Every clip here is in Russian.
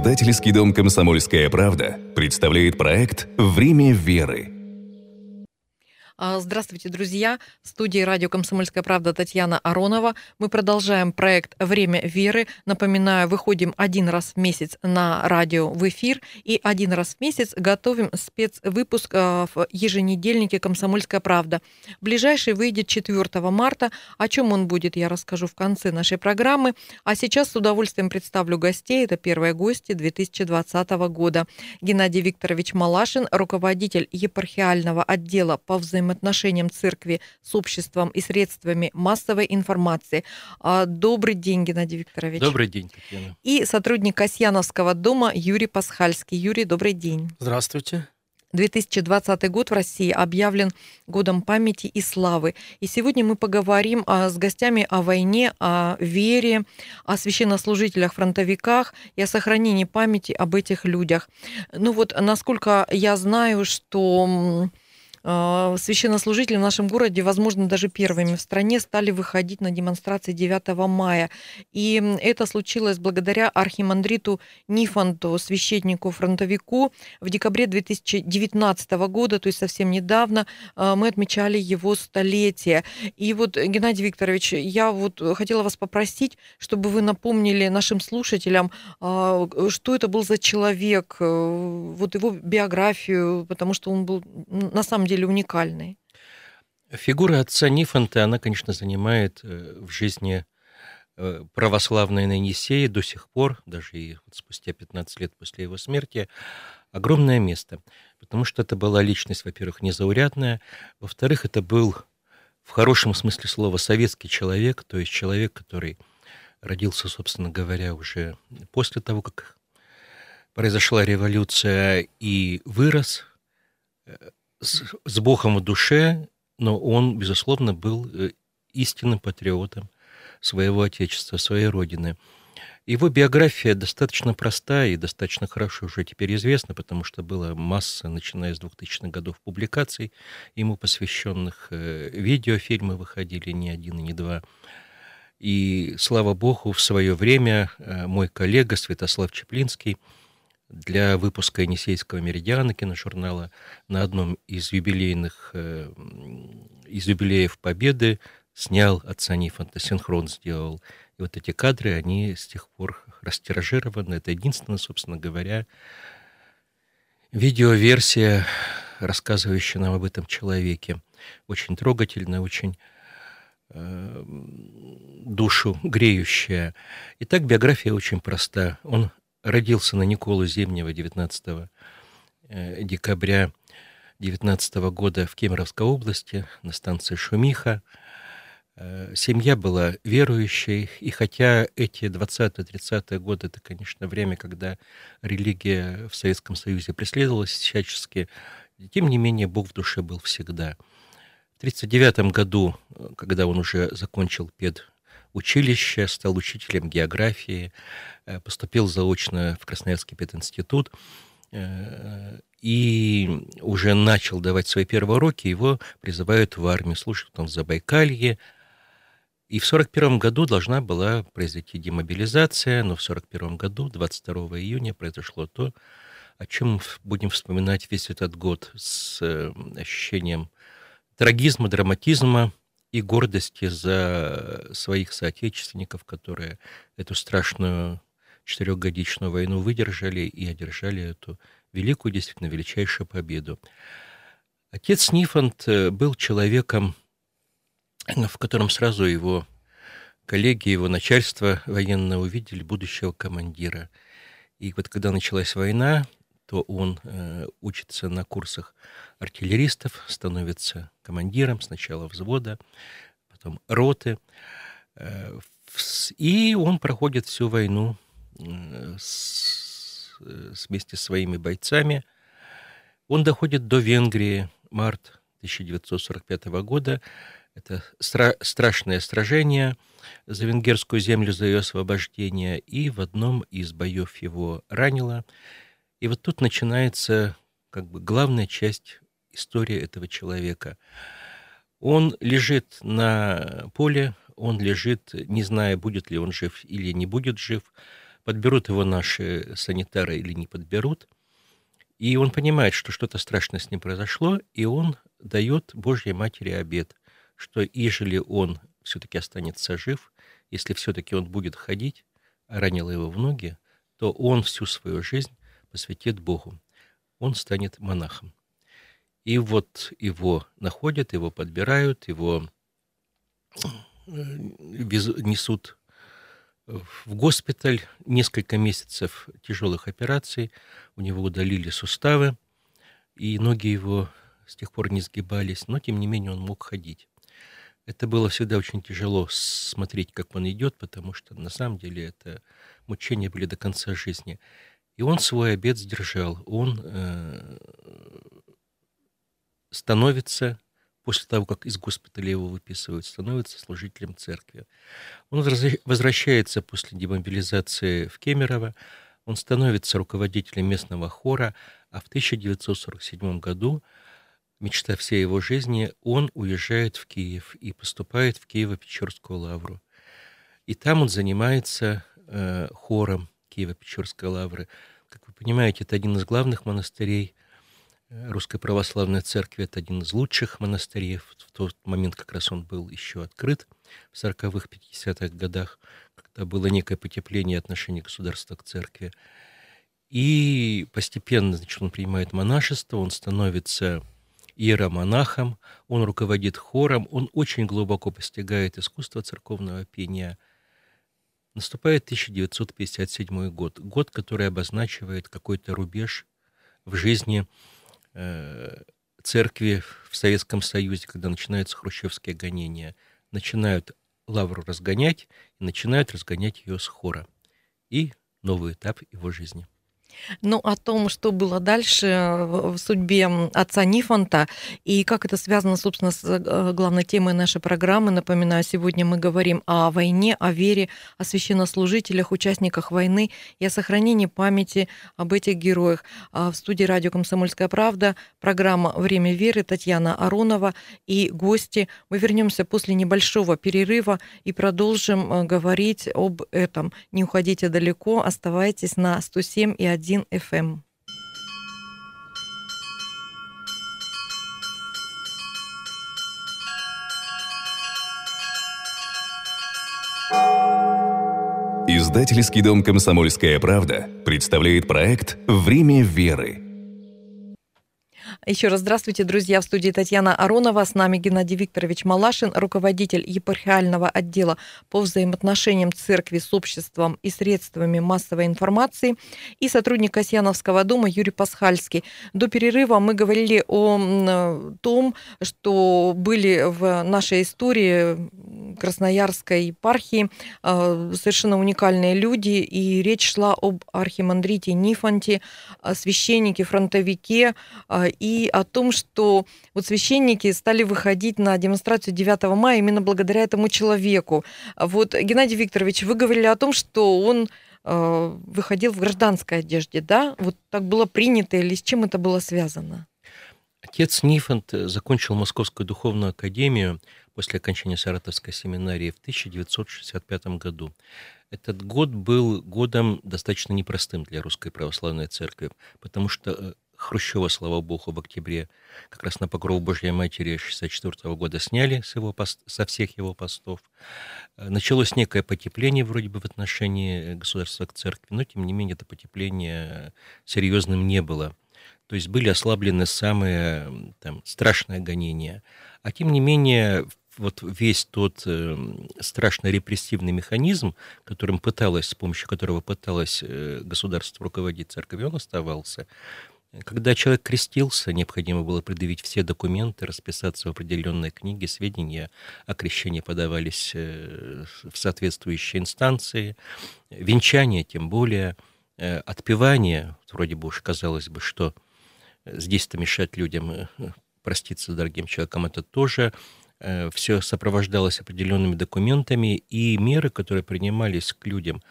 Издательский дом «Комсомольская правда» представляет проект «Время веры». А, здравствуйте, друзья. В студии радио «Комсомольская правда» Татьяна Аронова. Мы продолжаем проект «Время веры». Напоминаю, выходим один раз в месяц на радио в эфир и один раз в месяц готовим спецвыпуск а, в еженедельнике «Комсомольская правда». Ближайший выйдет 4 марта. О чем он будет, я расскажу в конце нашей программы. А сейчас с удовольствием представлю гостей. Это первые гости 2020 года. Геннадий Викторович Малашин, руководитель епархиального отдела по взаимодействию взаимоотношениям церкви с обществом и средствами массовой информации. А, добрый день, Геннадий Викторович. Добрый день, Татьяна. И сотрудник Касьяновского дома Юрий Пасхальский. Юрий, добрый день. Здравствуйте. 2020 год в России объявлен годом памяти и славы. И сегодня мы поговорим а, с гостями о войне, о вере, о священнослужителях, фронтовиках и о сохранении памяти об этих людях. Ну вот, насколько я знаю, что священнослужители в нашем городе, возможно, даже первыми в стране стали выходить на демонстрации 9 мая. И это случилось благодаря архимандриту Нифонту, священнику-фронтовику. В декабре 2019 года, то есть совсем недавно, а, мы отмечали его столетие. И вот, Геннадий Викторович, я вот хотела вас попросить, чтобы вы напомнили нашим слушателям, а, что это был за человек, э, вот его биографию, потому что он был на самом деле уникальный. Фигура отца Нифонта, она, конечно, занимает э, в жизни э, православной Нанесеи до сих пор, даже и спустя 15 лет после его смерти, огромное место. Потому что это была личность, во-первых, незаурядная, во-вторых, это был в хорошем смысле слова советский человек, то есть человек, который родился, собственно говоря, уже после того, как произошла революция и вырос э, с, с Богом в душе, но он, безусловно, был э, истинным патриотом своего отечества, своей родины. Его биография достаточно простая и достаточно хорошо уже теперь известна, потому что была масса, начиная с 2000-х годов, публикаций ему посвященных. Э, видеофильмы выходили не один и не два. И, слава богу, в свое время э, мой коллега Святослав Чеплинский – для выпуска Енисейского меридиана киножурнала на одном из юбилейных, э, из юбилеев Победы снял отца Нифонта, синхрон сделал. И вот эти кадры, они с тех пор растиражированы. Это единственная, собственно говоря, видеоверсия, рассказывающая нам об этом человеке. Очень трогательная, очень э, душу греющая. Итак, биография очень проста. Он родился на Николу Зимнего 19 э, декабря 19 года в Кемеровской области на станции Шумиха. Э, семья была верующей, и хотя эти 20-30-е годы, это, конечно, время, когда религия в Советском Союзе преследовалась всячески, тем не менее Бог в душе был всегда. В 1939 году, э, когда он уже закончил пед училище, стал учителем географии, э, поступил заочно в Красноярский пединститут э, и уже начал давать свои первые уроки, его призывают в армию, служит он в Забайкалье, и в 1941 году должна была произойти демобилизация, но в 1941 году, 22 июня, произошло то, о чем будем вспоминать весь этот год с э, ощущением трагизма, драматизма, и гордости за своих соотечественников, которые эту страшную четырехгодичную войну выдержали и одержали эту великую, действительно величайшую победу. Отец Нифонт э, был человеком, в котором сразу его коллеги, его начальство военное увидели будущего командира. И вот когда началась война, то он э, учится на курсах артиллеристов, становится командиром сначала взвода, потом роты. Э, и он проходит всю войну э, с, вместе с своими бойцами. Он доходит до Венгрии, март 1945 года. Это стра- страшное сражение за венгерскую землю, за ее освобождение. И в одном из боев его ранило. И вот тут начинается как бы главная часть истории этого человека. Он лежит на поле, он лежит, не зная, будет ли он жив или не будет жив. подберут его наши санитары или не подберут. И он понимает, что что-то страшное с ним произошло, и он дает Божьей Матери обед, что ежели он все-таки останется жив, если все-таки он будет ходить, а ранило его в ноги, то он всю свою жизнь посвятит Богу. Он станет монахом. И вот его находят, его подбирают, его э, несут в госпиталь, несколько месяцев тяжелых операций, у него удалили суставы, и ноги его с тех пор не сгибались, но тем не менее он мог ходить. Это было всегда очень тяжело смотреть, как он идет, потому что на самом деле это мучения были до конца жизни. И он свой обед сдержал. Он э, становится после того, как из госпиталя его выписывают, становится служителем церкви. Он возвращается после демобилизации в Кемерово, он становится руководителем местного хора, а в 1947 году, мечта всей его жизни, он уезжает в Киев и поступает в Киево-Печорскую лавру. И там он занимается э, хором Киево-Печорской лавры. Понимаете, это один из главных монастырей Русской Православной Церкви. Это один из лучших монастырей. В тот момент как раз он был еще открыт в 40-х, 50-х годах, когда было некое потепление отношений государства к церкви. И постепенно значит, он принимает монашество, он становится иеромонахом, он руководит хором, он очень глубоко постигает искусство церковного пения. Наступает 1957 год, год, который обозначивает какой-то рубеж в жизни Э, церкви в Советском Союзе, когда начинаются хрущевские гонения, начинают лавру разгонять и начинают разгонять ее с хора. И новый этап его жизни. Ну, о том, что было дальше в судьбе отца Нифонта и как это связано, собственно, с э, главной темой нашей программы. Напоминаю, сегодня мы говорим о войне, о вере, о священнослужителях, участниках войны и о сохранении памяти об этих героях. А в студии радио «Комсомольская правда» программа «Время веры» Татьяна Аронова и гости. Мы вернемся после небольшого перерыва и продолжим э, говорить об этом. Не уходите далеко, оставайтесь на 107 и 1 1 FM. Издательский дом «Комсомольская правда» представляет проект «Время веры» Еще раз здравствуйте, друзья. В студии Татьяна Аронова. С нами Геннадий Викторович Малашин, руководитель епархиального отдела по взаимоотношениям церкви с обществом и средствами массовой информации и сотрудник Касьяновского дома Юрий Пасхальский. До перерыва мы говорили о том, что были в нашей истории Красноярской епархии э, совершенно уникальные люди, и речь шла об архимандрите Нифонте, священнике, фронтовике, э, и о том, что вот священники стали выходить на демонстрацию 9 мая именно благодаря этому человеку. Вот, Геннадий Викторович, вы говорили о том, что он э, выходил в гражданской одежде, да? Вот так было принято или с чем это было связано? Отец Нифонт закончил Московскую духовную академию после окончания Саратовской семинарии в 1965 году. Этот год был годом достаточно непростым для Русской Православной Церкви, потому что э, Хрущева, слава богу, в октябре как раз на покров Божьей Матери 1964 года сняли с его пост, со всех его постов. Э, началось некое потепление вроде бы в отношении государства к церкви, но тем не менее это потепление серьезным не было. То есть были ослаблены самые там, страшные гонения. А тем не менее, вот весь тот э, страшно репрессивный механизм, которым пыталась, с помощью которого пыталось э, государство руководить церковью, он оставался. Когда человек крестился, необходимо было предъявить все документы, расписаться в определенной книге, сведения о крещении подавались э, в соответствующие инстанции, венчание тем более, э, отпевание, вроде бы уж казалось бы, что здесь-то мешать людям э, проститься с дорогим человеком, это тоже все сопровождалось определенными документами, и меры, которые принимались к людям,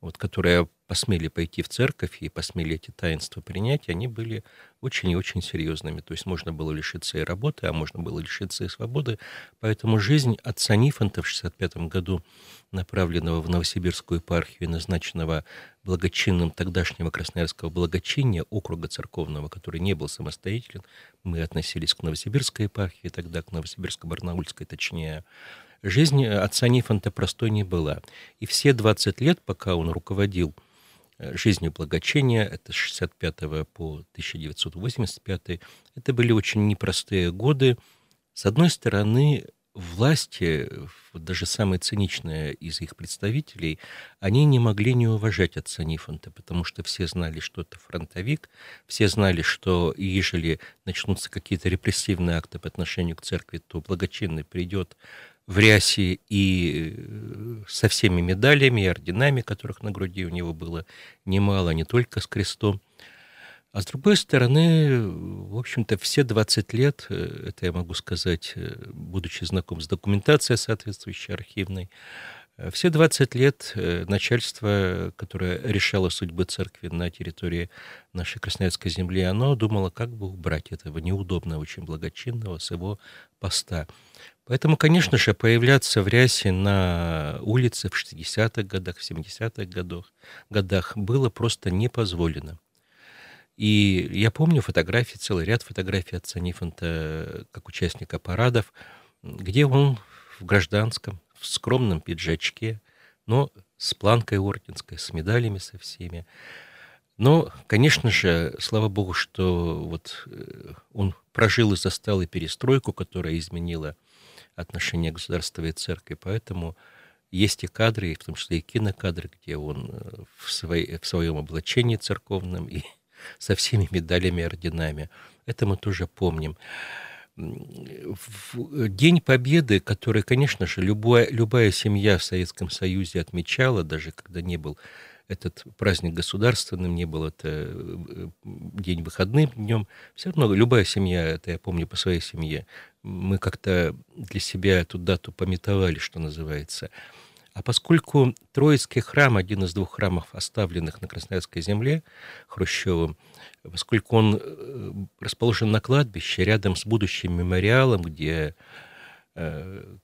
вот, которые посмели пойти в церковь и посмели эти таинства принять, они были очень и очень серьезными. То есть можно было лишиться и работы, а можно было лишиться и свободы. Поэтому жизнь отца Нифонта в 65 году, направленного в Новосибирскую епархию и назначенного благочинным тогдашнего Красноярского благочиния, округа церковного, который не был самостоятелен, мы относились к Новосибирской епархии, тогда к Новосибирско-Барнаульской, точнее, жизнь отца Нифонта простой не была. И все 20 лет, пока он руководил жизнью благочения, это с 65 по 1985, это были очень непростые годы. С одной стороны, власти, даже самые циничные из их представителей, они не могли не уважать отца Нифонта, потому что все знали, что это фронтовик, все знали, что ежели начнутся какие-то репрессивные акты по отношению к церкви, то благочинный придет в рясе и э, со всеми медалями и орденами, которых на груди у него было немало, не только с крестом. А с другой стороны, в общем-то, все 20 лет, э, это я могу сказать, э, будучи знаком с документацией соответствующей архивной, все 20 лет начальство, которое решало судьбы церкви на территории нашей Красноярской земли, оно думало, как бы убрать этого неудобного, очень благочинного с его поста. Поэтому, конечно же, появляться в рясе на улице в 60-х годах, в 70-х годах, годах было просто не позволено. И я помню фотографии, целый ряд фотографий отца Нифонта как участника парадов, где он в гражданском, в скромном пиджачке, но с планкой орденской, с медалями со всеми. Но, конечно же, слава богу, что вот э, он прожил и застал и перестройку, которая изменила отношения государства и церкви. Поэтому есть и кадры, в том числе и кинокадры, где он э, в, своей, в своем облачении церковном и со всеми медалями и орденами. Это мы тоже помним. В День Победы, который, конечно же, любая, любая семья в Советском Союзе отмечала, даже когда не был этот праздник государственным, не был это э, день выходным днем, все равно любая семья, это я помню по своей семье, мы как-то для себя эту дату пометовали, что называется. А поскольку Троицкий храм, один из двух храмов, оставленных на Красноярской земле Хрущевым, поскольку он э, расположен на кладбище рядом с будущим мемориалом, где э,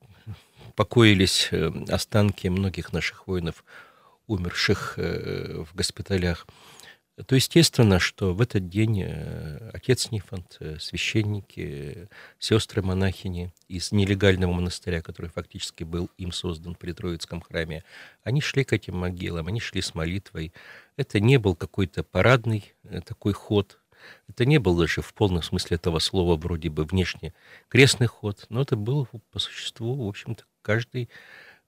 покоились останки многих наших воинов умерших э, в госпиталях, то естественно, что в этот день э, отец Нифонт, э, священники, сестры-монахини из нелегального монастыря, который фактически был им создан при Троицком храме, они шли к этим могилам, они шли с молитвой. Это не был какой-то парадный такой ход, это не был даже в полном смысле этого слова вроде бы внешне крестный ход, но это был по существу, в общем-то, каждый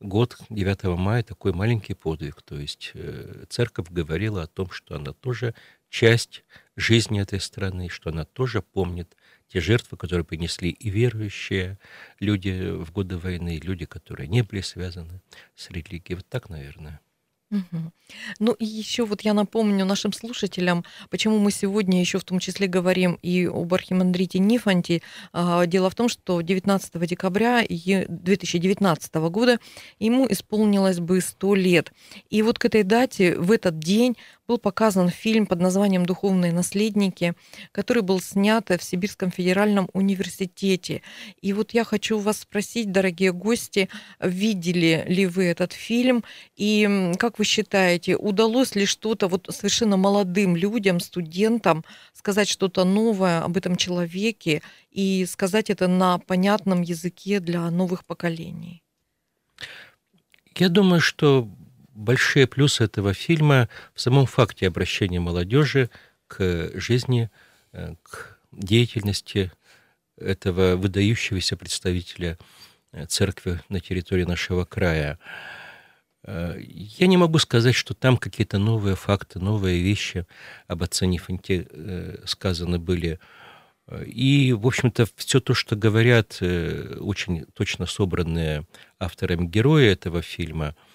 год 9 мая такой маленький подвиг. То есть э, церковь говорила о том, что она тоже часть жизни этой страны, что она тоже помнит те жертвы, которые принесли и верующие люди в годы войны, и люди, которые не были связаны с религией. Вот так, наверное. Мгм. Ну и еще вот я напомню нашим слушателям, почему мы сегодня еще в том числе говорим и об архимандрите Нифонте. А, Дело в том, что 19 декабря 2019 года ему исполнилось бы 100 лет. И вот к этой дате, в этот день был показан фильм под названием «Духовные наследники», который был снят в Сибирском федеральном университете. И вот я хочу вас спросить, дорогие гости, видели ли вы этот фильм? И как вы считаете, удалось ли что-то вот совершенно молодым людям, студентам сказать что-то новое об этом человеке и сказать это на понятном языке для новых поколений? Я думаю, что большие плюсы этого фильма в самом факте обращения молодежи к жизни, э, к деятельности этого выдающегося представителя э, церкви на территории нашего края. Э, я не могу сказать, что там какие-то новые факты, новые вещи об отце Нифонте сказаны были. И, в общем-то, все то, что говорят очень точно собранные авторами герои этого фильма –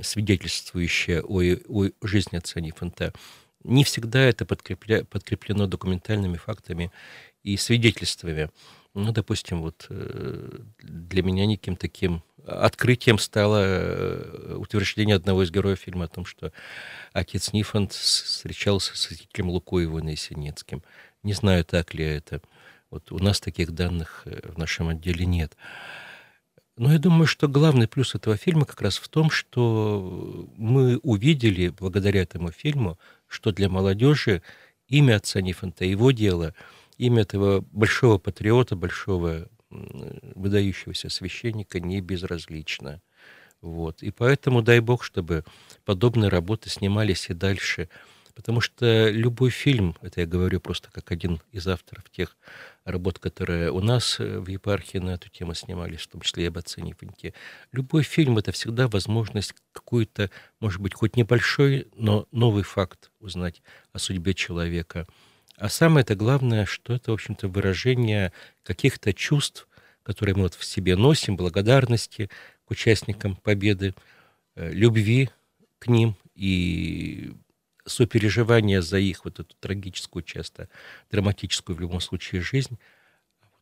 свидетельствующее о, о жизни отца Нифонта, не всегда это подкрепля, подкреплено документальными фактами и свидетельствами. Ну, допустим, вот э, для меня неким таким открытием стало э, утверждение одного из героев фильма о том, что отец Нифонт встречался с святителем Лукоевым и Синецким. Не знаю, так ли это. Вот у нас таких данных э, в нашем отделе нет. Но я думаю, что главный плюс этого фильма как раз в том, что мы увидели, благодаря этому фильму, что для молодежи имя отца Нифонта, его дело, имя этого большого патриота, большого выдающегося священника не безразлично. Вот. И поэтому дай бог, чтобы подобные работы снимались и дальше. Потому что любой фильм, это я говорю просто как один из авторов тех работ, которые у нас э, в епархии на эту тему снимались, в том числе и об отце Нифоньке, любой фильм — это всегда возможность какой-то, может быть, хоть небольшой, но новый факт узнать о судьбе человека. А самое это главное, что это, в общем-то, выражение каких-то чувств, которые мы вот в себе носим, благодарности к участникам победы, э, любви к ним и сопереживания за их вот эту трагическую, часто драматическую в любом случае жизнь.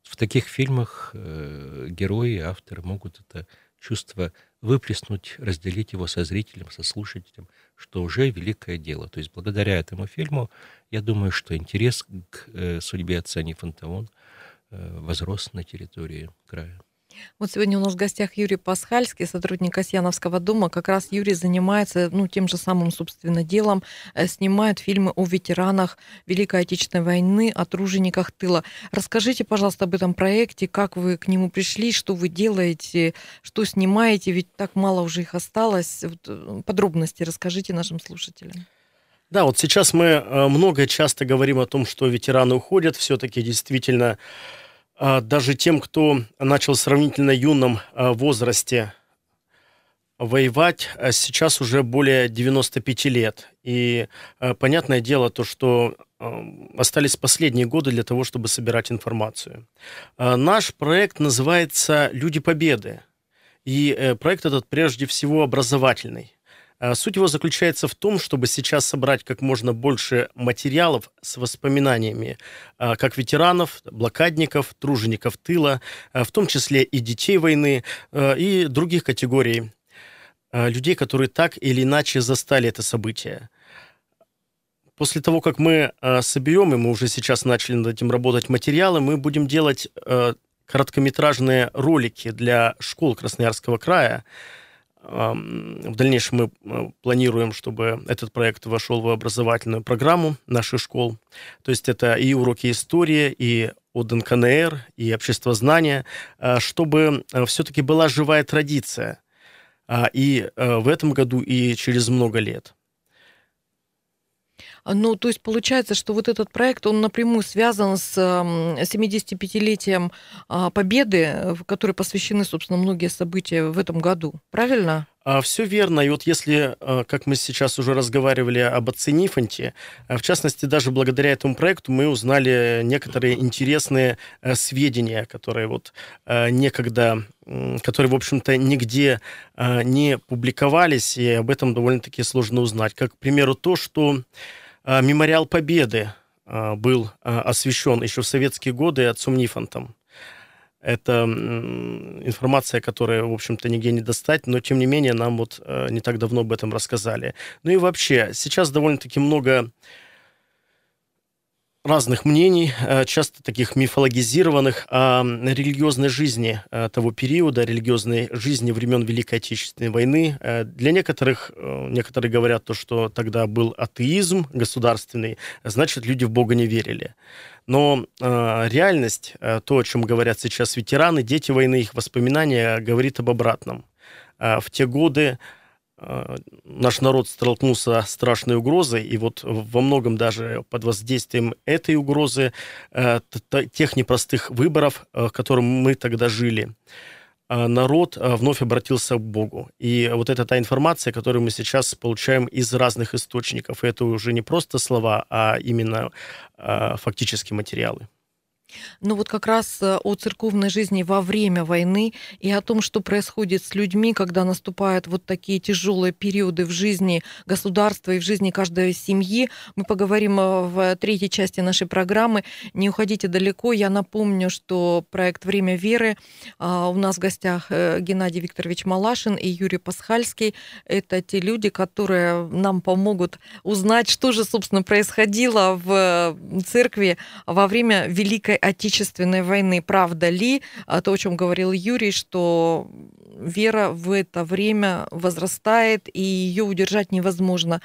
В таких фильмах э, герои, авторы могут это чувство выплеснуть, разделить его со зрителем, со слушателем, что уже великое дело. То есть благодаря этому фильму, я думаю, что интерес к э, судьбе отца Нефантеон э, возрос на территории края. Вот сегодня у нас в гостях Юрий Пасхальский, сотрудник Касьяновского дома. Как раз Юрий занимается ну, тем же самым, собственно, делом, э, снимает фильмы о ветеранах Великой Отечественной войны, о тружениках тыла. Расскажите, пожалуйста, об этом проекте, как вы к нему пришли, что вы делаете, что снимаете, ведь так мало уже их осталось. Вот, э, подробности расскажите нашим слушателям. Да, вот сейчас мы э, много часто говорим о том, что ветераны уходят. Все-таки действительно даже тем, кто начал в сравнительно юном а, возрасте воевать, а сейчас уже более 95 лет. И понятное дело то, что остались последние годы для того, чтобы собирать информацию. Наш проект называется «Люди Победы». И э, проект этот прежде всего образовательный. Э, суть его заключается в том, чтобы сейчас собрать как можно больше материалов с воспоминаниями э, как ветеранов, блокадников, тружеников тыла, э, в том числе и детей войны, и других категорий людей, которые так или иначе застали это событие. После того, как мы соберем, и мы уже сейчас начали над этим работать материалы, мы будем делать короткометражные ролики для школ Красноярского края, в дальнейшем мы э, планируем, чтобы этот проект вошел в образовательную программу наших школ. То есть это и уроки истории, и ОДНКНР, и общество знания, э, чтобы э, все-таки была живая традиция. А, и в этом году, и через много лет. Ну, то есть получается, что вот этот проект, он напрямую связан с 75-летием а, Победы, в которой посвящены, собственно, многие события в этом году. Правильно? А, Все верно. И вот если, а, как мы сейчас уже разговаривали об отце Нифонте, в частности, даже благодаря этому проекту мы узнали некоторые интересные сведения, которые вот некогда, которые, в общем-то, нигде не публиковались, и об этом довольно-таки сложно узнать. Как, к примеру, то, что а, мемориал Победы а, был а, освящен еще в советские годы отцом Нифонтом. Это информация, которая, в общем-то, нигде не достать, но, тем не менее, нам вот не так давно об этом рассказали. Ну и вообще, сейчас довольно-таки много разных мнений, э, часто таких мифологизированных о религиозной жизни э, того периода, религиозной жизни времен Великой Отечественной войны. Э, для некоторых, некоторые говорят то, что тогда был атеизм государственный, значит, люди в Бога не верили. Но э, реальность, то, о чем говорят сейчас ветераны, дети войны, их воспоминания, говорит об обратном. Э, в те годы Э, наш народ столкнулся с страшной угрозой, и вот во многом даже под воздействием этой угрозы, э, тех непростых выборов, э, которых мы тогда жили, народ вновь обратился к Богу. И вот это та информация, которую мы сейчас получаем из разных источников. Это уже не просто слова, а именно фактические материалы. Ну вот как раз э, о церковной жизни во время войны и о том, что происходит с людьми, когда наступают вот такие тяжелые периоды в жизни государства и в жизни каждой семьи, мы поговорим э, в третьей части нашей программы. Не уходите далеко. Я напомню, что проект «Время веры» а, у нас в гостях э, Геннадий Викторович Малашин и Юрий Пасхальский. Это те люди, которые нам помогут узнать, что же, собственно, происходило в церкви во время Великой Отечественной войны. Правда ли а, то, о чем говорил Юрий, что вера в это время возрастает и ее удержать невозможно?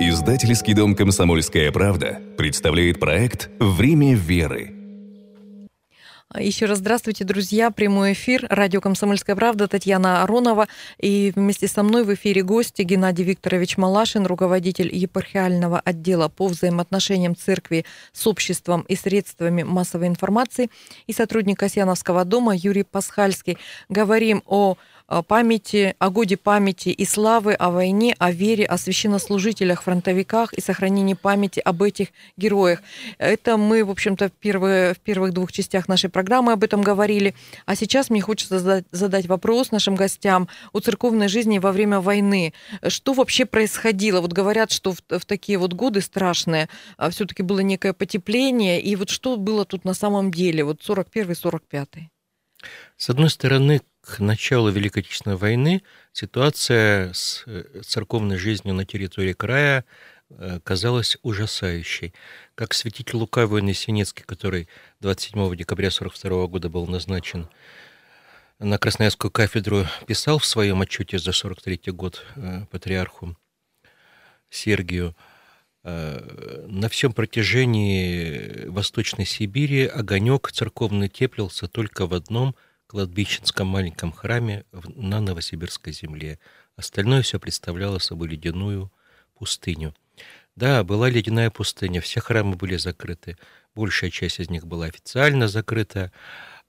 Издательский дом «Комсомольская правда» представляет проект «Время веры» Еще раз здравствуйте, друзья. Прямой эфир. Радио «Комсомольская правда». Татьяна Аронова. И вместе со мной в эфире гости Геннадий Викторович Малашин, руководитель епархиального отдела по взаимоотношениям церкви с обществом и средствами массовой информации и сотрудник Касьяновского дома Юрий Пасхальский. Говорим о памяти, о годе памяти и славы, о войне, о вере, о священнослужителях, фронтовиках и сохранении памяти об этих героях. Это мы, в общем-то, в, первые, в первых двух частях нашей программы об этом говорили. А сейчас мне хочется задать, задать вопрос нашим гостям о церковной жизни во время войны. Что вообще происходило? Вот говорят, что в, в такие вот годы страшные а все-таки было некое потепление. И вот что было тут на самом деле? Вот 41-45? С одной стороны, к началу Великой Отечественной войны ситуация с э, церковной жизнью на территории края э, казалась ужасающей. Как святитель Лука Воинный-Синецкий, который 27 декабря 1942 года был назначен на Красноярскую кафедру, писал в своем отчете за 43 год э, патриарху Сергию, на всем протяжении Восточной Сибири огонек церковный теплился только в одном – кладбищенском маленьком храме на Новосибирской земле. Остальное все представляло собой ледяную пустыню. Да, была ледяная пустыня, все храмы были закрыты. Большая часть из них была официально закрыта,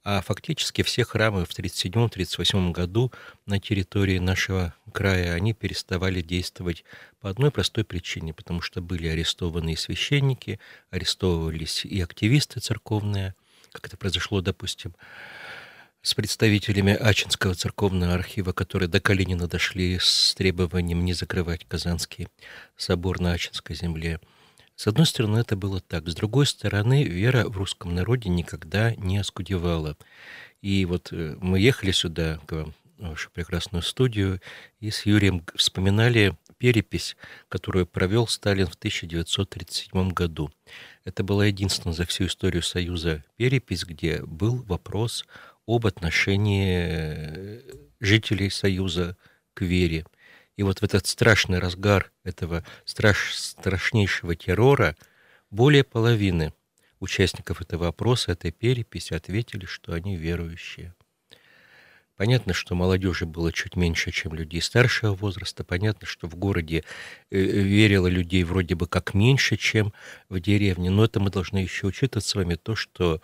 а фактически все храмы в 1937-1938 году на территории нашего края, они переставали действовать по одной простой причине, потому что были арестованы и священники, арестовывались и активисты церковные, как это произошло, допустим, с представителями Ачинского церковного архива, которые до Калинина дошли с требованием не закрывать Казанский собор на Ачинской земле. С одной стороны, это было так. С другой стороны, вера в русском народе никогда не оскудевала. И вот э, мы ехали сюда, к вам, в вашу прекрасную студию, и с Юрием вспоминали перепись, которую провел Сталин в 1937 году. Это была единственная за всю историю Союза перепись, где был вопрос об отношении э, жителей Союза к вере. И вот в этот страшный разгар этого страш, страшнейшего террора более половины участников этого опроса, этой переписи ответили, что они верующие. Понятно, что молодежи было чуть меньше, чем людей старшего возраста. Понятно, что в городе э, верило людей вроде бы как меньше, чем в деревне. Но это мы должны еще учитывать с вами то, что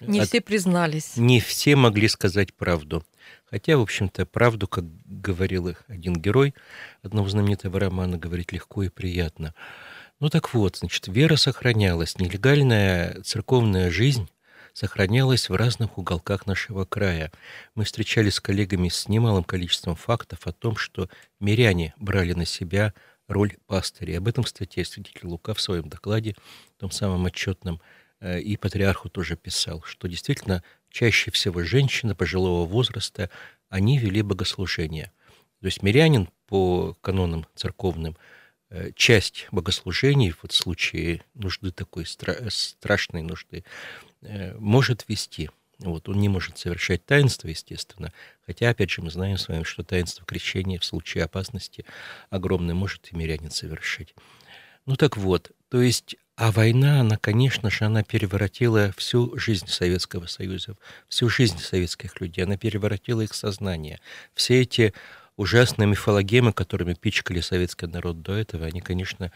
не от... все признались. Не все могли сказать правду. Хотя, в общем-то, правду, как говорил один герой одного знаменитого романа, говорить легко и приятно. Ну так вот, значит, вера сохранялась, нелегальная церковная жизнь сохранялась в разных уголках нашего края. Мы встречались с коллегами с немалым количеством фактов о том, что миряне брали на себя роль пастырей. Об этом, кстати, святитель Лука в своем докладе, в том самом отчетном Э, и патриарху тоже писал, что действительно чаще всего женщины пожилого возраста, они вели богослужение. То есть мирянин по канонам церковным э, часть богослужений, вот в случае нужды такой стра- страшной нужды, э, может вести. Вот, он не может совершать таинство, естественно, хотя, опять же, мы знаем с вами, что таинство крещения в случае опасности огромное может и мирянин совершить. Ну так вот, то есть а война, она, конечно же, она переворотила всю жизнь Советского Союза, всю жизнь советских людей, она переворотила их сознание. Все эти ужасные мифологемы, которыми пичкали советский народ до этого, они, конечно,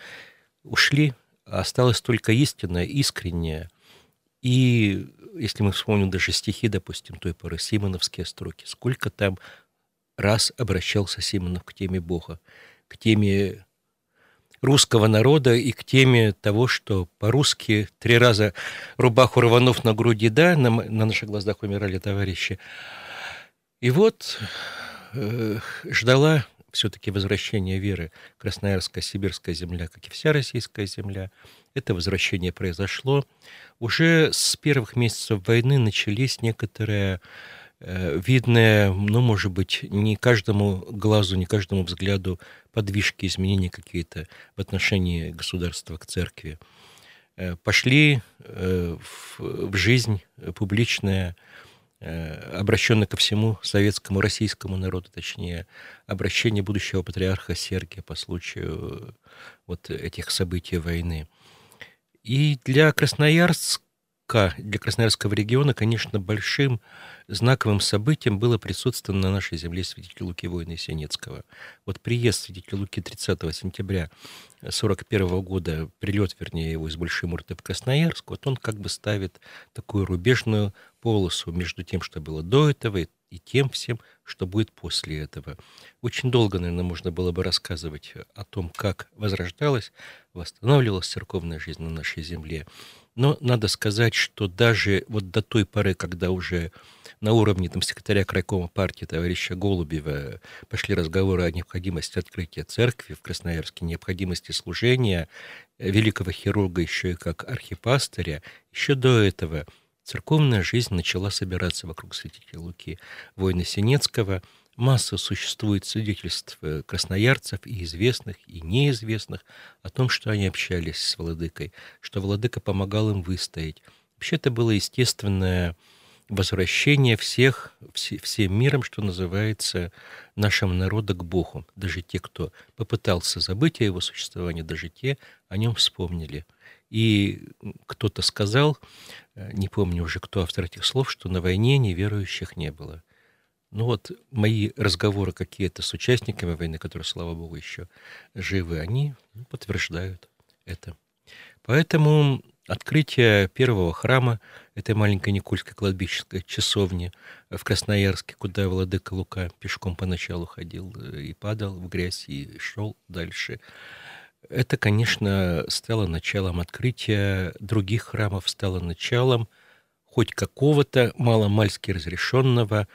ушли, осталось только истинное, искреннее. И если мы вспомним даже стихи, допустим, той поры, симоновские строки, сколько там раз обращался Симонов к теме Бога, к теме русского народа и к теме того, что по-русски три раза рубаху рванув на груди, да, на, на наших глазах умирали товарищи. И вот э, ждала все-таки возвращения веры Красноярская, Сибирская земля, как и вся российская земля. Это возвращение произошло. Уже с первых месяцев войны начались некоторые Э, видные, ну, может быть, не каждому глазу, не каждому взгляду подвижки, изменения какие-то в отношении государства к церкви. Э, пошли э, в жизнь публичная, обращенная ко всему советскому, российскому народу, точнее, обращение будущего патриарха Сергия по случаю вот этих событий войны. И для Красноярска для Красноярского региона, конечно, большим знаковым событием было присутствие на нашей земле святителя Луки Воина Сенецкого. Вот приезд святителя Луки 30 сентября 1941 года, прилет, вернее, его из Большой Мурты в Красноярск, вот он как бы ставит такую рубежную полосу между тем, что было до этого, и тем всем, что будет после этого. Очень долго, наверное, можно было бы рассказывать о том, как возрождалась, восстанавливалась церковная жизнь на нашей земле. Но надо сказать, что даже вот до той поры, когда уже на уровне там, секретаря крайкома партии товарища Голубева пошли разговоры о необходимости открытия церкви в Красноярске, необходимости служения великого хирурга еще и как архипастыря, еще до этого церковная жизнь начала собираться вокруг святителя Луки, воина Синецкого – Масса существует свидетельств э, красноярцев и известных, и неизвестных о том, что они общались с владыкой, что владыка помогал им выстоять. Вообще это было естественное возвращение всех, все, всем миром, что называется, нашего народа к Богу. Даже те, кто попытался забыть о его существовании, даже те о нем вспомнили. И кто-то сказал, э, не помню уже, кто автор этих слов, что на войне неверующих не было. Ну вот мои разговоры какие-то с участниками войны, которые, слава богу, еще живы, они подтверждают это. Поэтому открытие первого храма этой маленькой Никольской кладбищенской часовни в Красноярске, куда владыка Лука пешком поначалу ходил э, и падал в грязь, и шел дальше, это, конечно, стало началом открытия других храмов, стало началом хоть какого-то маломальски разрешенного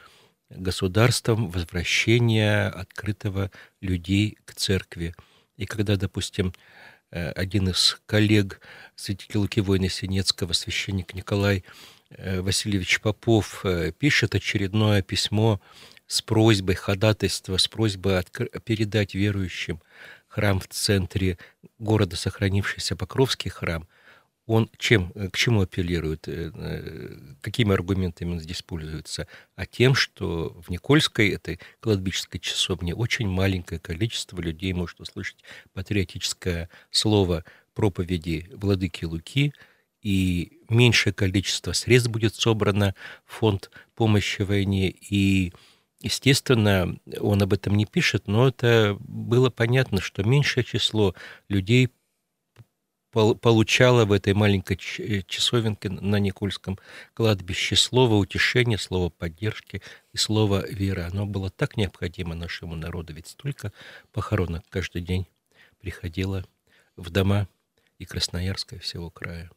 государством возвращения открытого людей к церкви. И когда, допустим, э, один из коллег святителя Луки Войны Синецкого, священник Николай э, Васильевич Попов, э, пишет очередное письмо с просьбой ходатайства, с просьбой передать верующим храм в центре города, сохранившийся Покровский храм – он чем, э, к чему апеллирует, э, э, какими аргументами он здесь пользуется? А тем, что в Никольской, этой кладбищенской часовне, очень маленькое количество людей может услышать патриотическое слово проповеди владыки Луки, и меньшее количество средств будет собрано в фонд помощи войне, и Естественно, он об этом не пишет, но это было понятно, что меньшее число людей получала в этой маленькой э, часовенке на Никольском кладбище слово утешения, слово поддержки и слово веры. Оно было так необходимо нашему народу, ведь столько похоронок каждый день приходило в дома и Красноярска, и всего края.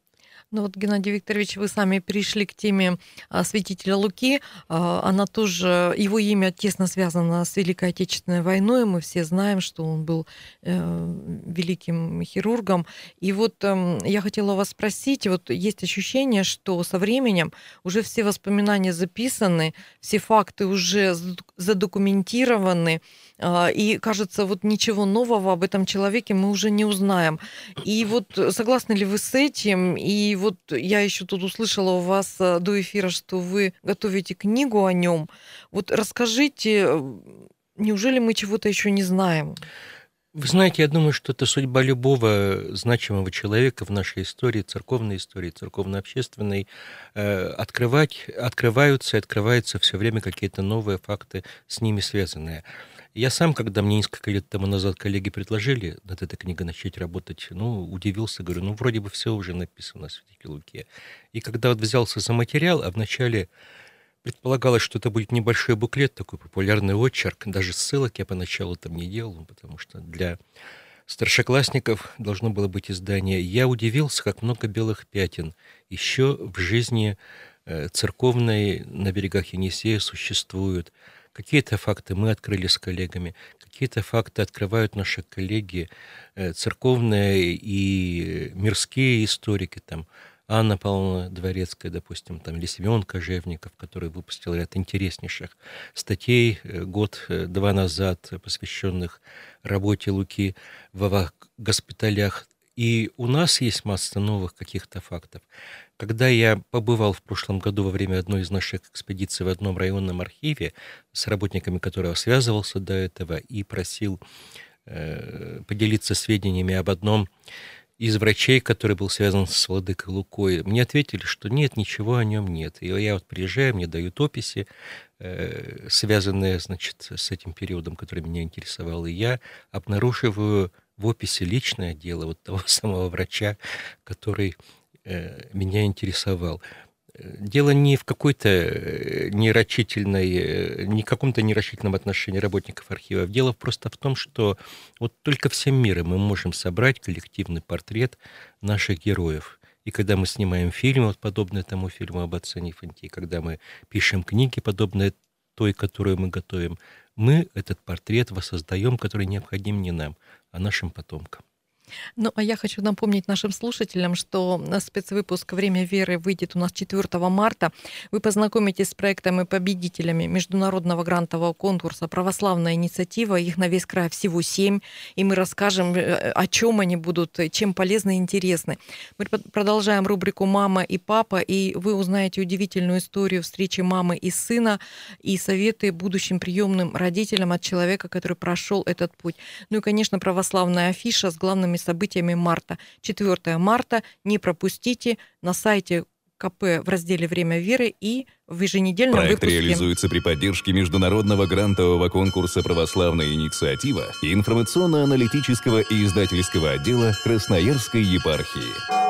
Ну вот, Геннадий Викторович, вы сами пришли к теме а, святителя Луки. А, она тоже, его имя тесно связано с Великой Отечественной войной. Мы все знаем, что он был э, великим хирургом. И вот э, я хотела вас спросить, вот есть ощущение, что со временем уже все воспоминания записаны, все факты уже задокументированы, и кажется, вот ничего нового об этом человеке мы уже не узнаем. И вот согласны ли вы с этим? И вот я еще тут услышала у вас э, до эфира, что вы готовите книгу о нем. Вот расскажите, э, неужели мы чего-то еще не знаем? Вы знаете, я думаю, что это судьба любого значимого человека в нашей истории, церковной истории, церковно-общественной. Э, открывать, открываются и открываются все время какие-то новые факты, с ними связанные. Я сам, когда мне несколько лет тому назад коллеги предложили над этой книгой начать работать, ну, удивился, говорю, ну, вроде бы все уже написано в Святителе Луке. И когда вот взялся за материал, а в начале Предполагалось, что это будет небольшой буклет, такой популярный очерк. Даже ссылок я поначалу там не делал, потому что для старшеклассников должно было быть издание. Я удивился, как много белых пятен еще в жизни э, церковной на берегах Енисея существуют. Какие-то факты мы открыли с коллегами, какие-то факты открывают наши коллеги, э, церковные и мирские историки, там, Анна Павловна Дворецкая, допустим, там, или Семен Кожевников, который выпустил ряд интереснейших статей э, год-два назад, посвященных работе Луки в госпиталях. И у нас есть масса новых каких-то фактов. Когда я побывал в прошлом году во время одной из наших экспедиций в одном районном архиве с работниками, которого связывался до этого, и просил э, поделиться сведениями об одном из врачей, который был связан с Владыкой Лукой, мне ответили, что нет, ничего о нем нет. И я вот приезжаю, мне дают описи, э, связанные, значит, с этим периодом, который меня интересовал, и я обнаруживаю в описи личное дело вот того самого врача, который меня интересовал. Дело не в какой-то э, нерочительной, э, не каком-то нерочительном отношении работников архива. Дело просто в том, что вот только всем миром мы можем собрать коллективный портрет наших героев. И когда мы снимаем фильмы, вот подобные тому фильму об отце Нифонтии, когда мы пишем книги, подобные той, которую мы готовим, мы этот портрет воссоздаем, который необходим не нам, а нашим потомкам. Ну, а я хочу напомнить нашим слушателям, что спецвыпуск «Время веры» выйдет у нас 4 марта. Вы познакомитесь с проектами победителями международного грантового конкурса «Православная инициатива». Их на весь край всего семь. И мы расскажем, э, о чем они будут, чем полезны и интересны. Мы продолжаем рубрику «Мама и папа», и вы узнаете удивительную историю встречи мамы и сына и советы будущим приемным родителям от человека, который прошел этот путь. Ну и, конечно, православная афиша с главными событиями марта. 4 марта не пропустите на сайте КП в разделе «Время веры» и в еженедельном Проект выпуске. реализуется при поддержке международного грантового конкурса «Православная инициатива» и информационно-аналитического и издательского отдела Красноярской епархии.